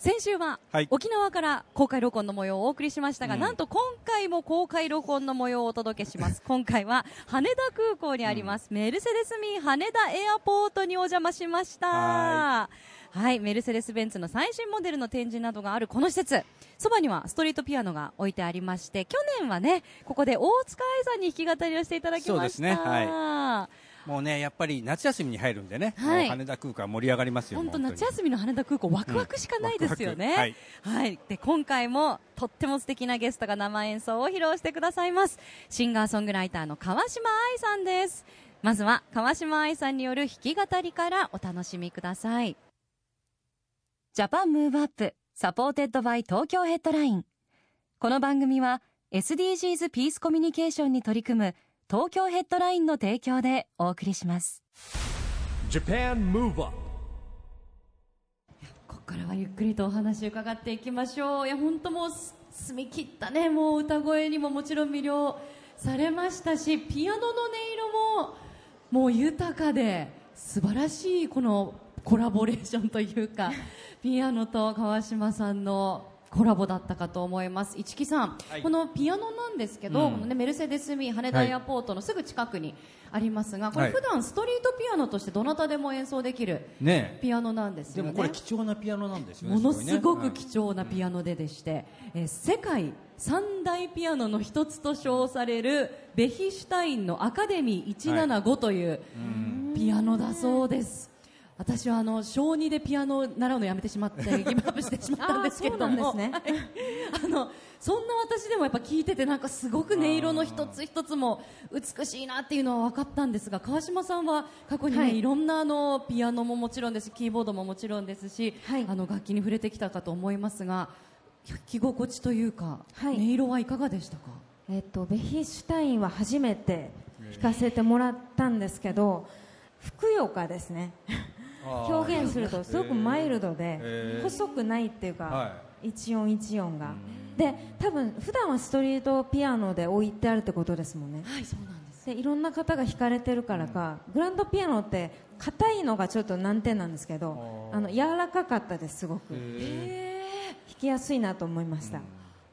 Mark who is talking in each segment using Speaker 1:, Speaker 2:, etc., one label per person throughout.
Speaker 1: 先週は
Speaker 2: はい。
Speaker 1: 沖縄から公開録音の模様をお送りしましたが、
Speaker 2: うん。
Speaker 1: なんと今回も公開録音の模様をお届けします。今回は羽田空港にあります、メルセデスミー羽田エアポートにお邪魔しました。
Speaker 2: は
Speaker 1: はい、メルセデス・ベンツの最新モデルの展示などがあるこの施設、そばにはストリートピアノが置いてありまして、去年はね、ここで大塚愛さんに弾き語りをしていただきました。
Speaker 2: そうですね。はもうねやっぱり夏休みに入るんでね、
Speaker 1: はい
Speaker 2: もう羽田空港は盛り上がりますよ
Speaker 1: 本当夏休みの羽田空港ワクワクしかないですよね。
Speaker 2: ワクワク
Speaker 1: はい、で今回もとっても素敵なゲストが生演奏を披露してくださいます。シンガーソングライターの川嶋あいさんです。まずは川嶋あいさんによる弾き語りからお楽しみください。 Japan Move Up supported by Tokyo Headline。この番組は SDGs ピースコミュニケーションに取り組む東京ヘッドラインの提供でお送りします。
Speaker 3: Japan Move Up
Speaker 1: ここからはゆっくりとお話を伺っていきましょう。いや本当もうす澄み切ったね。もう歌声にももちろん魅了されましたしピアノの音色ももう豊かで素晴らしいこのコラボレーションというかピアノと川島さんのコラボだったかと思います。市木さん、
Speaker 2: はい。
Speaker 1: このピアノなんですけど、
Speaker 2: うん。
Speaker 1: このね、メルセデス・ミー羽田エアポートのすぐ近くにありますが、これ
Speaker 2: はい
Speaker 1: 普段ストリートピアノとしてどなたでも演奏できる
Speaker 2: ね。
Speaker 1: ピアノなんですよね。
Speaker 2: でもこれ貴重なピアノなんですよね
Speaker 1: ものすごく
Speaker 2: 貴
Speaker 1: 貴重なピアノででして、えー世界三大ピアノの一つと称されるベヒシュタインのアカデミー175というピアノだそうです。私はあの小2でピアノを習うのやめてしまって ギブアップしてしまったんですけれども。
Speaker 4: あ
Speaker 1: のそんな私でもやっぱ聞いててなんかすごく音色の一つ一つも美しいなっていうのは分かったんですが川島さんは過去にね、
Speaker 4: はい。
Speaker 1: い、ろんなあのピアノももちろんですしキーボードももちろんですし、
Speaker 4: はい。
Speaker 1: あの楽器に触れてきたかと思いますが弾き心地というか、
Speaker 4: はい。
Speaker 1: 音色はいかがでしたか？
Speaker 4: えっと、ベヒシュタインは初めて弾かせてもらったんですけど、ふくよかですね表現するとすごくマイルドで細くないっていうか、
Speaker 2: は
Speaker 4: 一音一音が。で多分普段はストリートピアノで置いてあるってことですもんね。
Speaker 1: はいそうなんです。
Speaker 4: でいろんな方が弾かれてるからか、グランドピアノって硬いのがちょっと難点なんですけどあの柔らかかったですすごく。弾きやすいなと思いました、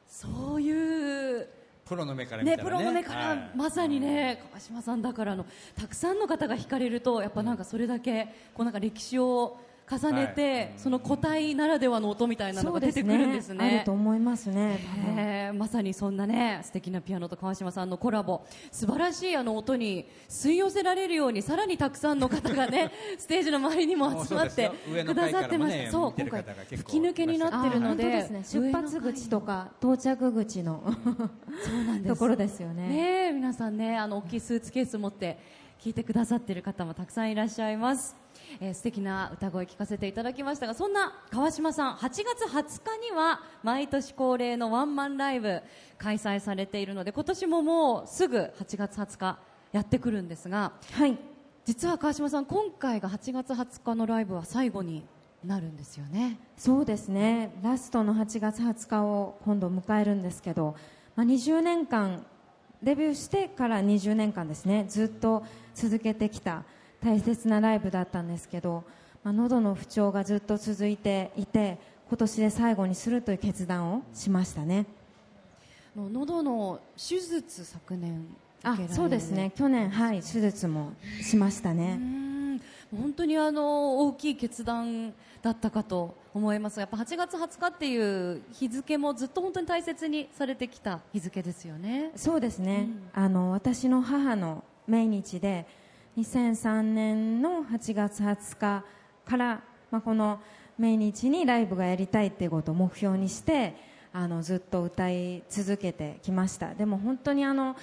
Speaker 1: そういう
Speaker 2: プロの目からね。
Speaker 1: ねプロの目から、
Speaker 2: はい。
Speaker 1: まさにね川島さんだからのたくさんの方が弾かれるとやっぱなんかそれだけこうなんか歴史を重ねて、
Speaker 2: はい。
Speaker 1: その個体ならではの音みたいなのが出てくるんですね。
Speaker 4: あると思いますね。多分
Speaker 1: へーまさにそんなね素敵なピアノと川島さんのコラボ。素晴らしいあの音に吸い寄せられるようにさらにたくさんの方がね ステージの周りにも集まってくださってました、そう今回吹き抜けになってるので
Speaker 4: ね。出発口とか到着口の
Speaker 1: そうなんです。
Speaker 4: ところですよね。
Speaker 1: ねえ皆さんねあの大きいスーツケース持って聞いてくださっている方もたくさんいらっしゃいます、えー素敵な歌声聞かせていただきましたがそんな川島さん8月20日には毎年恒例のワンマンライブ開催されているので今年ももうすぐ8月20日やってくるんですが
Speaker 4: はい。
Speaker 1: 実は川島さん今回が8月20日のライブは最後になるんですよね。
Speaker 4: そうですね。ラストの8月20日を今度迎えるんですけど、まあ、20年間デビューしてから20年間ですねずっと続けてきた大切なライブだったんですけど、まあ、喉の不調がずっと続いていて今年で最後にするという決断をしましたね。
Speaker 1: 喉の手術昨年
Speaker 4: あそうですね。去年はい手術もしました
Speaker 1: う
Speaker 4: ね
Speaker 1: ん。本当にあの大きい決断だったかと思いますやっぱ8月20日っていう日付もずっと本当に大切にされてきた日付ですよね。
Speaker 4: そうですね、あの私の母の命日で2003年の8月20日から、まあ、この命日にライブがやりたいっていうことを目標にしてあのずっと歌い続けてきました。でも本当にあの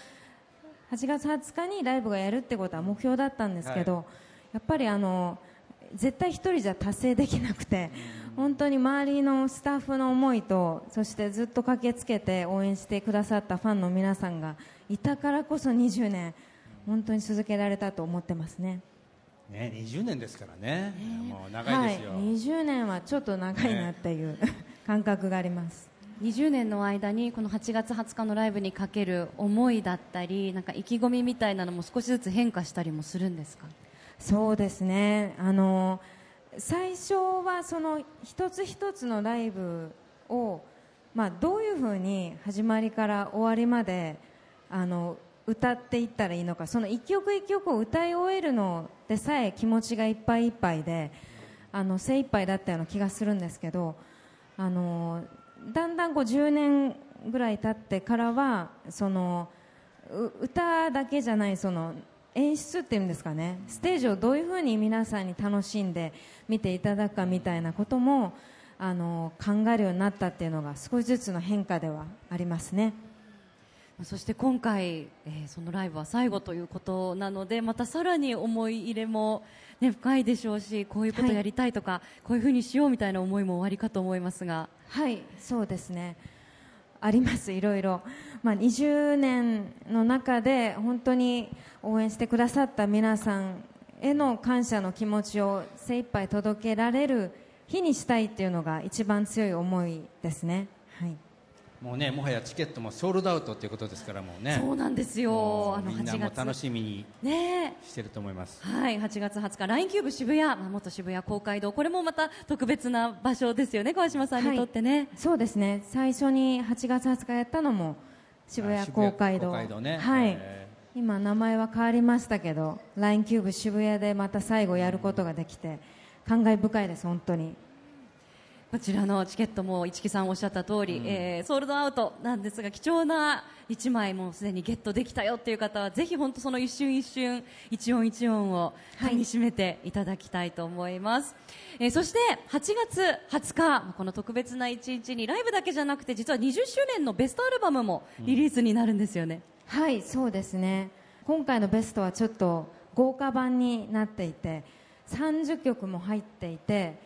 Speaker 4: 8月20日にライブがやるってことは目標だったんですけど、やっぱりあの絶対一人じゃ達成できなくて、本当に周りのスタッフの思いとそしてずっと駆けつけて応援してくださったファンの皆さんがいたからこそ20年本当に続けられたと思ってますね。
Speaker 2: ね、20年ですからね、もう長いですよ、
Speaker 4: はい、20年はちょっと長いなっていう、感覚があります。
Speaker 1: 20年の間にこの8月20日のライブにかける思いだったりなんか意気込みみたいなのも少しずつ変化したりもするんですか？
Speaker 4: そうですね。あの最初はその一つ一つのライブを、まあ、どういうふうに始まりから終わりまであの歌っていったらいいのかその一曲一曲を歌い終えるのでさえ気持ちがいっぱいいっぱいであの精一杯だったような気がするんですけどあのだんだんこう10年ぐらい経ってからはその歌だけじゃないその演出っていうんですかねステージをどういうふうに皆さんに楽しんで見ていただくかみたいなこともあの考えるようになったっていうのが少しずつの変化ではありますね。
Speaker 1: そして今回、えー、そのライブは最後ということなのでまたさらに思い入れも、ね、深いでしょうしこういうことやりたいとか、はい、こういうふうにしようみたいな思いもおありかと思いますが。
Speaker 4: はいそうですね。ありますいろいろ、まあ、20年の中で本当に応援してくださった皆さんへの感謝の気持ちを精一杯届けられる日にしたいっていうのが一番強い思いですね。はい
Speaker 2: もうねもはやチケットもソールドアウトということですからもうね。
Speaker 1: そうなんですよ。
Speaker 2: あのみんなも楽しみにしてると思います、
Speaker 1: ね、はい8月20日。LINE キューブ渋谷、まあ、元渋谷公会堂。これもまた特別な場所ですよね川島さんにとってね、はい、
Speaker 4: そうですね。最初に8月20日やったのも渋谷公会堂。
Speaker 2: 会堂ね。
Speaker 4: はい。今名前は変わりましたけど LINE キューブ渋谷でまた最後やることができて感慨深いです本当に
Speaker 1: こちらのチケットも市木さんおっしゃった通り、うん、えー、ソールドアウトなんですが貴重な1枚もすでにゲットできたよっていう方はぜひ本当その一瞬一瞬一音一音をかみしめていただきたいと思います、はい、えー、そして8月20日この特別な一日にライブだけじゃなくて実は20周年のベストアルバムもリリースになるんですよね、
Speaker 4: うん、はいそうですね。今回のベストはちょっと豪華版になっていて30曲も入っていて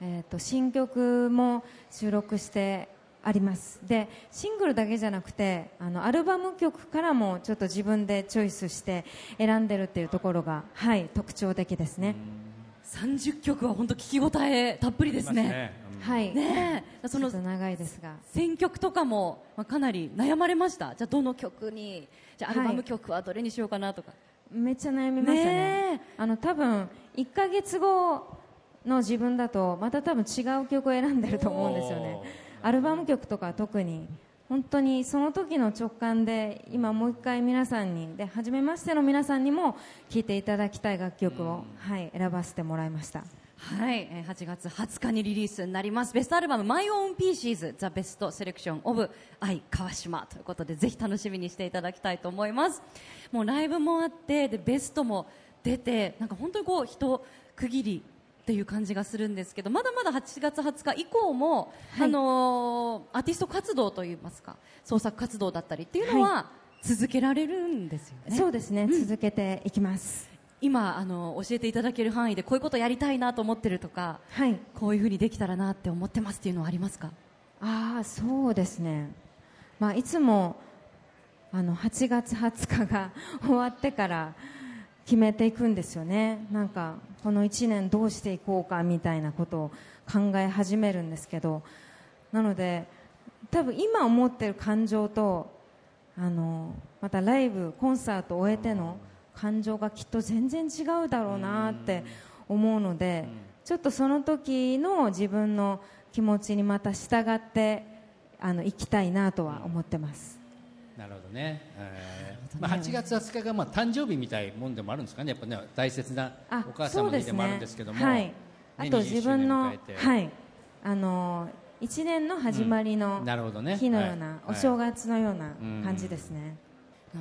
Speaker 4: えーと、新曲も収録してありますでシングルだけじゃなくてあのアルバム曲からもちょっと自分でチョイスして選んでるっていうところが、はい、特徴的ですね
Speaker 1: 30曲は本当聞き応えたっぷりですね。ね
Speaker 4: はい。
Speaker 1: ね
Speaker 4: その長いですが
Speaker 1: 選曲とかもまあかなり悩まれました？じゃあどの曲に？じゃあアルバム曲はどれにしようかなとか。は
Speaker 4: い、めっちゃ悩みましたね。ねあの多分1か月後の自分だとまた多分違う曲を選んでると思うんですよね。アルバム曲とか特に。本当にその時の直感で今もう一回皆さんにで初めましての皆さんにも聴いていただきたい楽曲を、はい、選ばせてもらいました。
Speaker 1: はい。8月20日にリリースになります。ベストアルバム「My Own Pieces The Best Selection of 愛川島」ということでぜひ楽しみにしていただきたいと思います。もうライブもあってでベストも出てなんか本当にこう一区切りっていう感じがするんですけどまだまだ8月20日以降も、はい、あのー、アーティスト活動といいますか創作活動だったりっていうのは続けられるんですよね。
Speaker 4: そうですね、うん、続けていきます。
Speaker 1: 今あの教えていただける範囲でこういうことやりたいなと思ってるとか、はい、こういうふうにできたらなって思ってますっていうのはありますか？
Speaker 4: ああそうですね、まあ、いつもあの8月20日が 終わってから決めていくんですよねなんかこの1年どうしていこうかみたいなことを考え始めるんですけどなので多分今思ってる感情とあのまたライブコンサートを終えての感情がきっと全然違うだろうなって思うのでちょっとその時の自分の気持ちにまた従ってあの行きたいなとは思ってます。
Speaker 2: なるほどね、えーまあ、8月20日がまあ誕生日みたいもんでもあるんですかね。やっぱね大切なお母様の日でもあるんですけども、ね。はい、
Speaker 4: あと自分の、はい、あの1年の始まりの日のような、お正月のような感じですね。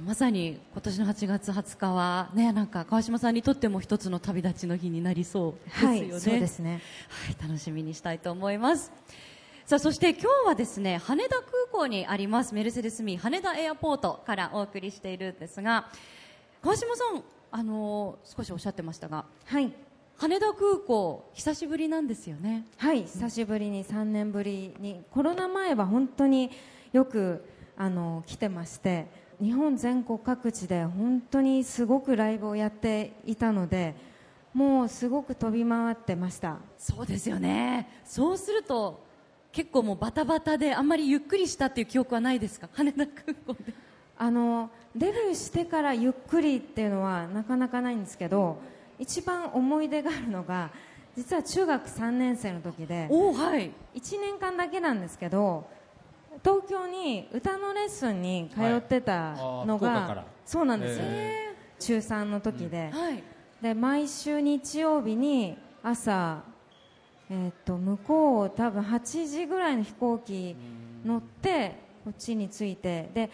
Speaker 1: まさに今年の8月20日はねなんか川島さんにとっても一つの旅立ちの日になりそうですよね。はい、
Speaker 4: そうですね。
Speaker 1: はい、楽しみにしたいと思います。さあそして今日はですね羽田空港にありますメルセデスミー羽田エアポートからお送りしているんですが川島さんあのー、少しおっしゃってましたが、
Speaker 4: はい、
Speaker 1: 8羽田空港久しぶりなんですよね。
Speaker 4: はい久しぶりに3年ぶりに。コロナ前は本当によくあの来てまして日本全国各地で本当にすごくライブをやっていたのでもうすごく飛び回ってました。
Speaker 1: そうですよね。そうすると結構もうバタバタであんまりゆっくりしたっていう記憶はないですか？羽田空港で。
Speaker 4: あのデビューしてからゆっくりっていうのはなかなかないんですけど一番思い出があるのが実は中学3年生の時で
Speaker 1: おおはい。
Speaker 4: 1年間だけなんですけど東京に歌のレッスンに通ってたのが、
Speaker 2: はい。
Speaker 4: そうなんですよ、
Speaker 2: へ
Speaker 4: 中3の時で,、
Speaker 1: はい。
Speaker 4: で毎週日曜日に朝、えー、と向こう多分8時ぐらいの飛行機乗ってこっちに着いてで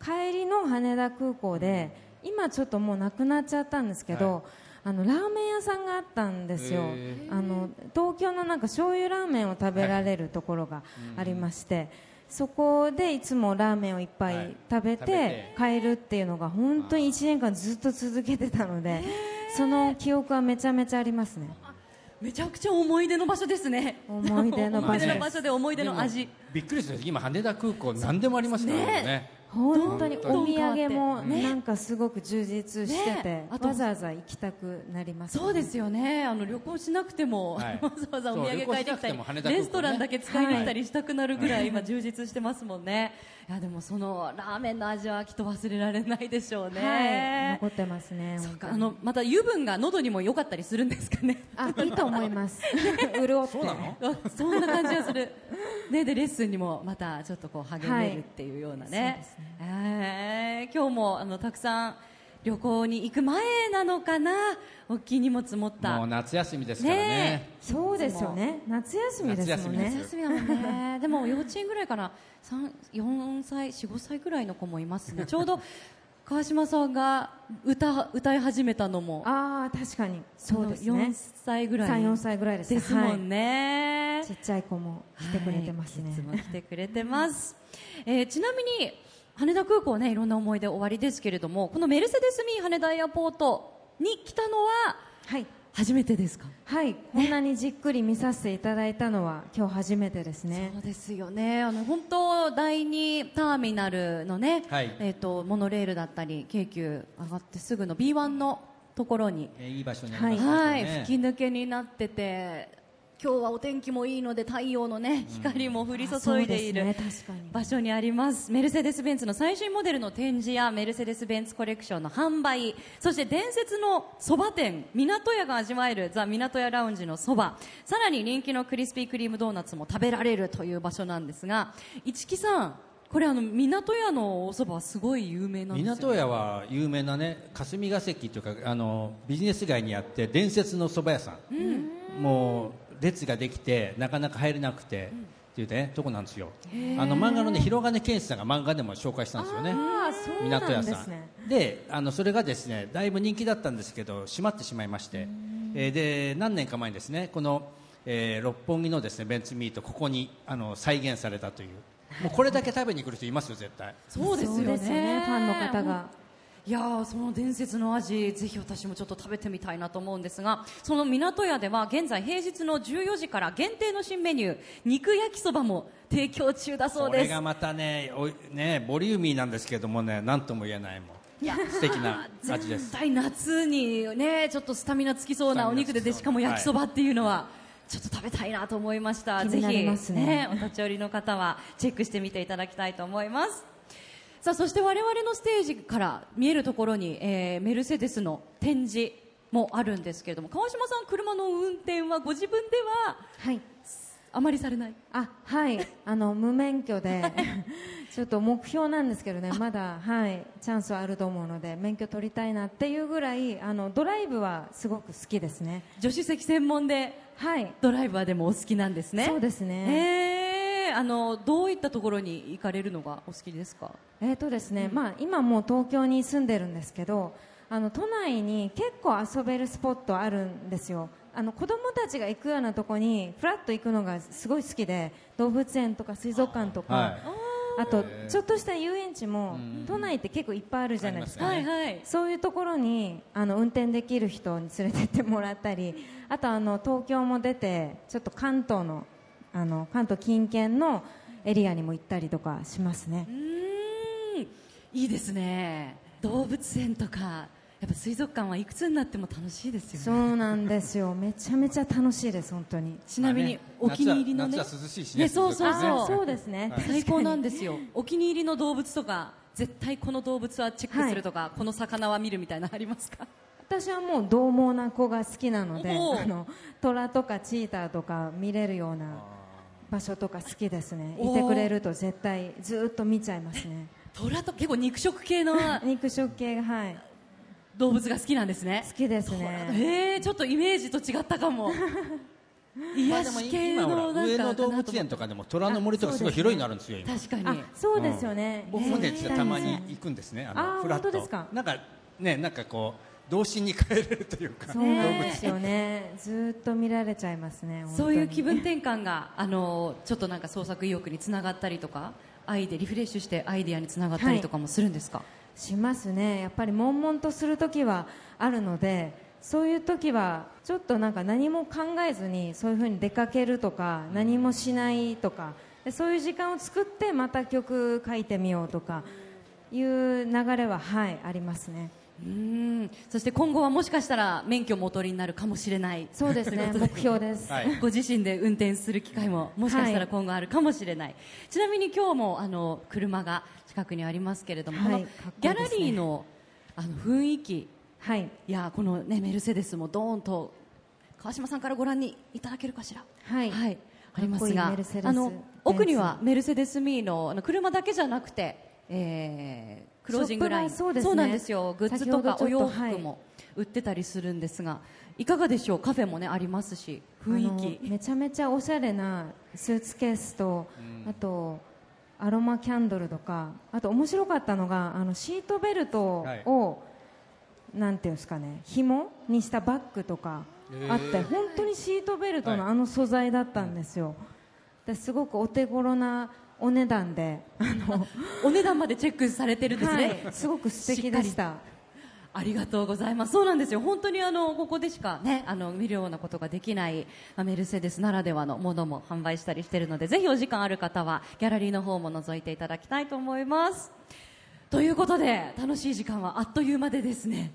Speaker 4: 帰りの羽田空港で今ちょっともうなくなっちゃったんですけど、あのラーメン屋さんがあったんですよ。
Speaker 2: へ
Speaker 4: あの東京のなんか醤油ラーメンを食べられるところがありまして、そこでいつもラーメンをいっぱ
Speaker 2: はい。
Speaker 4: い食べ
Speaker 2: 食べ
Speaker 4: て。帰るっていうのが本当に1年間ずっと続けてたのでその記憶はめちゃめちゃありますね
Speaker 1: めちゃくちゃ思い出の場所ですね。
Speaker 4: 思い出の場所です。
Speaker 1: 思い出の場所で思い出の味。
Speaker 2: びっくりする今羽田空港何でもありますからね
Speaker 4: 本当にお土産も
Speaker 1: ね。
Speaker 4: なんかすごく充実してて、
Speaker 1: ね。あと
Speaker 4: わざわざ行きたくなります、
Speaker 1: そうですよね。あの旅行しなくても、
Speaker 2: はい。
Speaker 1: わざわざお土産買いに来たり、レストランだけ使いに行ったりしたくなるぐらい今充実してますもんね。いやでもそのラーメンの味はきっと忘れられないでしょう
Speaker 4: はい。
Speaker 1: ね、
Speaker 4: 残ってますね
Speaker 1: そうかあのまた油分が喉にも良かったりするんですかね。
Speaker 4: あいいと思います。潤って。
Speaker 2: そうなの？
Speaker 1: あそんな感じがする、ね、でレッスンにもまたちょっとこう励めるっていうようなね,、
Speaker 4: はい。そうです
Speaker 1: えー今日もあのたくさん旅行に行く前なのかな？大きい荷物持った。
Speaker 2: もう夏休みですからね。
Speaker 1: ね
Speaker 4: そうですよね。夏休みですもんね。
Speaker 2: 夏休みです
Speaker 1: 夏休みだもんね。でも幼稚園ぐらいから三4歳45歳ぐらいの子もいますね。ちょうど 川島さんが歌歌い始めたのも。
Speaker 4: ああ確かに。そうです
Speaker 1: 4
Speaker 4: ね
Speaker 1: 歳ぐらい
Speaker 4: 34歳ぐらいです。
Speaker 1: ですもん
Speaker 4: ね、
Speaker 1: ね、
Speaker 4: ちっちゃい子も来てくれてますね、
Speaker 1: はい、いつも来てくれてます、えーちなみに羽田空港ねいろんな思い出終わりですけれどもこのメルセデス・ミー羽田エアポートに来たのは
Speaker 4: はい。
Speaker 1: 初めてですか？
Speaker 4: はい、こんなにじっくり見させていただいたのは今日初めてですね。
Speaker 1: そうですよね。あの本当第二ターミナルのね、
Speaker 2: はい。
Speaker 1: えー、とモノレールだったり京急上がってすぐの B1 のところに、
Speaker 2: えーいい場所にあります
Speaker 1: はい、
Speaker 2: ね
Speaker 1: 吹き抜けになってて今日はお天気もいいので太陽のね光も降り注いでいる、場所にあります。メルセデス・ベンツの最新モデルの展示やメルセデス・ベンツコレクションの販売そして伝説のそば店港屋が味わえるザ・港屋ラウンジのそばさらに人気のクリスピークリームドーナツも食べられるという場所なんですが市木さんこれあの港屋のおそばはすごい有名なんですよ、ね、
Speaker 2: 港屋は有名なね霞が関というかあのビジネス街にあって伝説の蕎麦屋さん、もう列ができてなかなか入れなくて、っていうねとこなんですよ。あの漫画のね広金健志さんが漫画でも紹介したんですよね。港屋さん。であのそれがですねだいぶ人気だったんですけど閉まってしまいまして、えーで何年か前にですねこの、えー六本木のですねベンツミートここにあの再現されたという。もうこれだけ食べに来る人いますよ絶対。
Speaker 1: そうですよね。
Speaker 4: そうですよねファンの方が
Speaker 1: いやーその伝説の味ぜひ私もちょっと食べてみたいなと思うんですがその港屋では現在平日の14時から限定の新メニュー肉焼きそばも提供中だそうです。
Speaker 2: これがまたねおいねボリューミーなんですけどもね何とも言えないもん。
Speaker 1: いや
Speaker 2: 素敵な 味で
Speaker 1: 絶
Speaker 2: す
Speaker 1: 対夏にねちょっとスタミナつきそうなお肉ででしかも焼きそばっていうのは、ちょっと食べたいなと思いました。
Speaker 4: ね
Speaker 1: ぜひお立ち寄りの方はチェックしてみていただきたいと思いますさあそして我々のステージから見えるところに、えーメルセデスの展示もあるんですけれども川島さん車の運転はご自分では
Speaker 4: はい。
Speaker 1: あまりされない？
Speaker 4: あはい。あの無免許で ちょっと目標なんですけどねまだはいチャンスはあると思うので免許取りたいなっていうぐらいあのドライブはすごく好きですね。
Speaker 1: 助手席専門で
Speaker 4: はい。
Speaker 1: ドライバーでもお好きなんですね。
Speaker 4: そうですね。
Speaker 1: えーあのどういったところに行かれるのがお好きですか？
Speaker 4: えーとですね、まあ、今もう東京に住んでるんですけどあの都内に結構遊べるスポットあるんですよ。あの子供たちが行くようなとこにフラッと行くのがすごい好きで動物園とか水族館とか、
Speaker 2: は
Speaker 4: あとちょっとした遊園地も都内って結構いっぱいあるじゃないですか、
Speaker 2: あり
Speaker 1: はいはい。
Speaker 4: そういうところにあの運転できる人に連れてってもらったりあとあの東京も出てちょっと関東のあの関東近県のエリアにも行ったりとかしますね。
Speaker 1: うーん。いいですね。動物園とかやっぱ水族館はいくつになっても楽しいですよね。
Speaker 4: そうなんですよ。めちゃめちゃ楽しいです本当に。
Speaker 1: ちなみにお気に入りのね。
Speaker 2: 夏は夏は涼しいしね
Speaker 1: ねそうそう
Speaker 4: あ
Speaker 1: そう。
Speaker 4: そうですね。
Speaker 1: 最高なんですよ。お気に入りの動物とか絶対この動物はチェックするとか、この魚は見るみたいなのありますか？
Speaker 4: 私はもう獰猛な子が好きなのであの虎とかチーターとか見れるような場所とか好きですね。いてくれると絶対ずっと見ちゃいますね。
Speaker 1: 虎と結構肉食系の
Speaker 4: 肉食系がはい。
Speaker 1: 動物が好きなんですね。
Speaker 4: 好きです
Speaker 1: 虎
Speaker 4: ね。
Speaker 1: えー、ちょっとイメージと違ったかも。癒
Speaker 2: でも
Speaker 1: し系のなんか
Speaker 2: ら上野動物園とかでも虎の森とかすごい広いのあるんですよ今。
Speaker 1: 確かに。
Speaker 4: あそうですよね、
Speaker 2: 僕もね
Speaker 4: えー
Speaker 2: 実はたまに行くんですね。あのフラッと。
Speaker 4: 本当ですか。
Speaker 2: なんかねなんかこう童心に帰れるというか
Speaker 4: そうなんですよね。ずっと見られちゃいますね
Speaker 1: そういう気分転換があのちょっとなんか創作意欲につながったりとかアイデリフレッシュしてアイデアにつながったりとかもするんですか、
Speaker 4: しますね。やっぱり悶々とする時はあるのでそういう時はちょっとなんか何も考えずにそういうふうに出かけるとか何もしないとかでそういう時間を作ってまた曲書いてみようとかいう流れははいありますね
Speaker 1: そして今後はもしかしたら免許もお取りになるかもしれない。
Speaker 4: そうですね。目標です、
Speaker 2: はい。
Speaker 1: ご自身で運転する機会ももしかしたら今後あるかもしれない、ちなみに今日もあの車が近くにありますけれども、
Speaker 4: はい。
Speaker 1: このギャラリーのあの雰囲気。
Speaker 4: はい。
Speaker 1: いやこの、ね、メルセデスもドーンと川島さんからご覧にいただけるかしら。
Speaker 4: はい。
Speaker 1: ありますがあの奥にはメルセデス・ミーのあの車だけじゃなくて、えークロージングライン。
Speaker 4: そうですね。
Speaker 1: なんですよ。グッズとかお洋服も売ってたりするんですが、い、かがでしょう？カフェもねありますし雰囲気。
Speaker 4: めちゃめちゃおしゃれなスーツケースと、あとアロマキャンドルとかあと面白かったのがあのシートベルトを、なんていうんですかね紐にしたバッグとかあって、
Speaker 2: へー
Speaker 4: 本当にシートベルトのあの素材だったんですよ、ですごくお手頃なお値段であの、
Speaker 1: お値段までチェックされてるんですね、
Speaker 4: はい、すごく素敵でした
Speaker 1: ありがとうございます。そうなんですよ。本当にあのここでしかねあの見るようなことができないまあメルセデスならではのものも販売したりしているので、ぜひお時間ある方はギャラリーの方も覗いていただきたいと思います。ということで楽しい時間はあっという間でですね。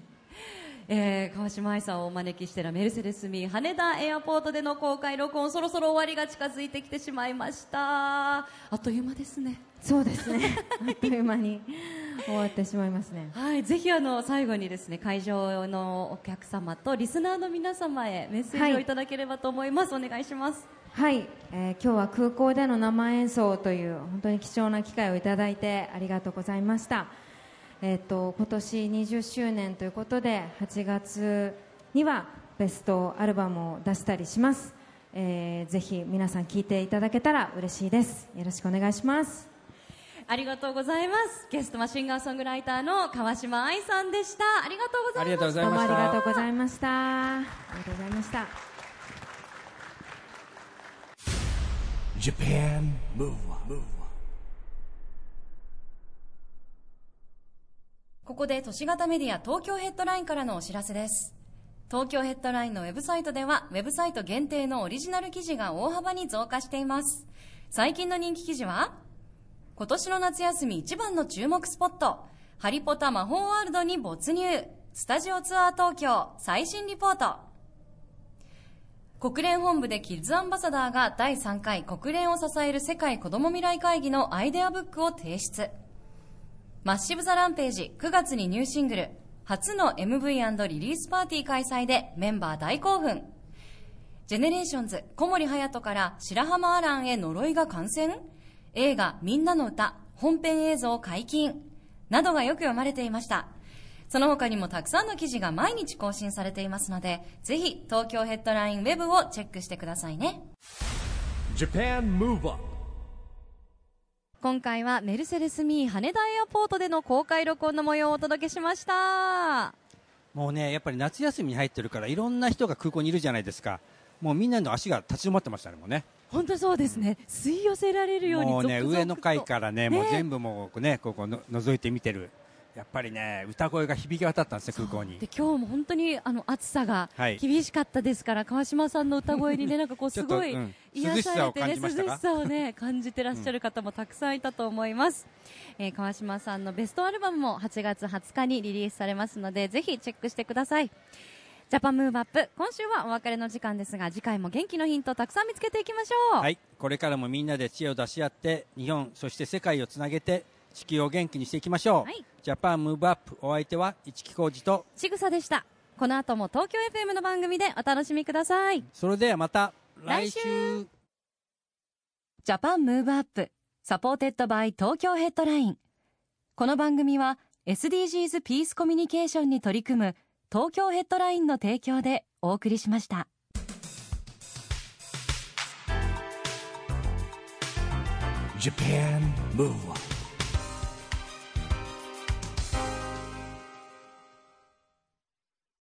Speaker 1: えー川島愛さんをお招きしてのメルセデス・ミー羽田エアポートでの公開録音そろそろ終わりが近づいてきてしまいましたあっという間ですね
Speaker 4: そうですね あっという間に終わってしまいますね
Speaker 1: はい、ぜひあの最後にですね会場のお客様とリスナーの皆様へメッセージをいただければと思います。お願いします。
Speaker 4: はい、えー今日は空港での生演奏という本当に貴重な機会をいただいてありがとうございました。えっ、と今年20周年ということで8月にはベストアルバムを出したりします。えーぜひ皆さん聴いていただけたら嬉しいです。よろしくお願いします。
Speaker 1: ありがとうございます。ゲストはシンガーソングライターの川島愛さんでした。ありがとうございます。
Speaker 2: ありがとうござい
Speaker 4: どうもありがとうございました。ありがとうございました。
Speaker 3: Japan Move Up,
Speaker 1: ここで都市型メディア東京ヘッドラインからのお知らせです。東京ヘッドラインのウェブサイトでは、ウェブサイト限定のオリジナル記事が大幅に増加しています。最近の人気記事は、今年の夏休み一番の注目スポット、ハリポタ魔法ワールドに没入、スタジオツアー東京最新リポート。国連本部でキッズアンバサダーが第3回国連を支える世界子ども未来会議のアイデアブックを提出。 MA55IVE THE RAMPAGE 9月にニューシングル。初の MV& リリースパーティー開催でメンバー大興奮。 GENERATIONS 小森隼から白濱亜嵐へ呪いが感染？映画みんなの歌本編映像解禁？などがよく読まれていました。その他にもたくさんの記事が毎日更新されていますのでぜひ東京ヘッドラインウェブをチェックしてくださいね。今回はメルセデス・ミー羽田エアポートでの公開録音の模様をお届けしました。
Speaker 2: もうねやっぱり夏休みに入ってるからいろんな人が空港にいるじゃないですか。もうみんなの足が立ち止まってましたねもうね。
Speaker 1: 本当そうですね。吸い寄せられるように
Speaker 2: もうね上の階からね
Speaker 1: ね
Speaker 2: もう全部もうねここの覗いて見てるやっぱりね歌声が響き渡ったんですよ空港に。
Speaker 1: で今日も本当にあの暑さが
Speaker 2: はい。
Speaker 1: 厳しかったですから、川島さんの歌声にねなんかこう すごい癒されてね
Speaker 2: 涼しさを
Speaker 1: ね 感じてらっしゃる方もたくさんいたと思います、えー川島さんのベストアルバムも8月20日にリリースされますのでぜひチェックしてください。Japan Move Up 今週はお別れの時間ですが次回も元気のヒントをたくさん見つけていきましょう、
Speaker 2: はい。これからもみんなで知恵を出し合って日本そして世界をつなげて地球を元気にしていきましょう、
Speaker 1: はい。
Speaker 2: Japan Move Up お相手は一木広治と。
Speaker 1: ちぐさでした。この後も東京 FM の番組でお楽しみください。
Speaker 2: それではまた
Speaker 1: 来週。
Speaker 2: 来週。
Speaker 1: Japan Move Up supported by Tokyo Headline。この番組は SDGs ピースコミュニケーションに取り組む東京ヘッドラインの提供でお送りしました。
Speaker 3: Japan Move Up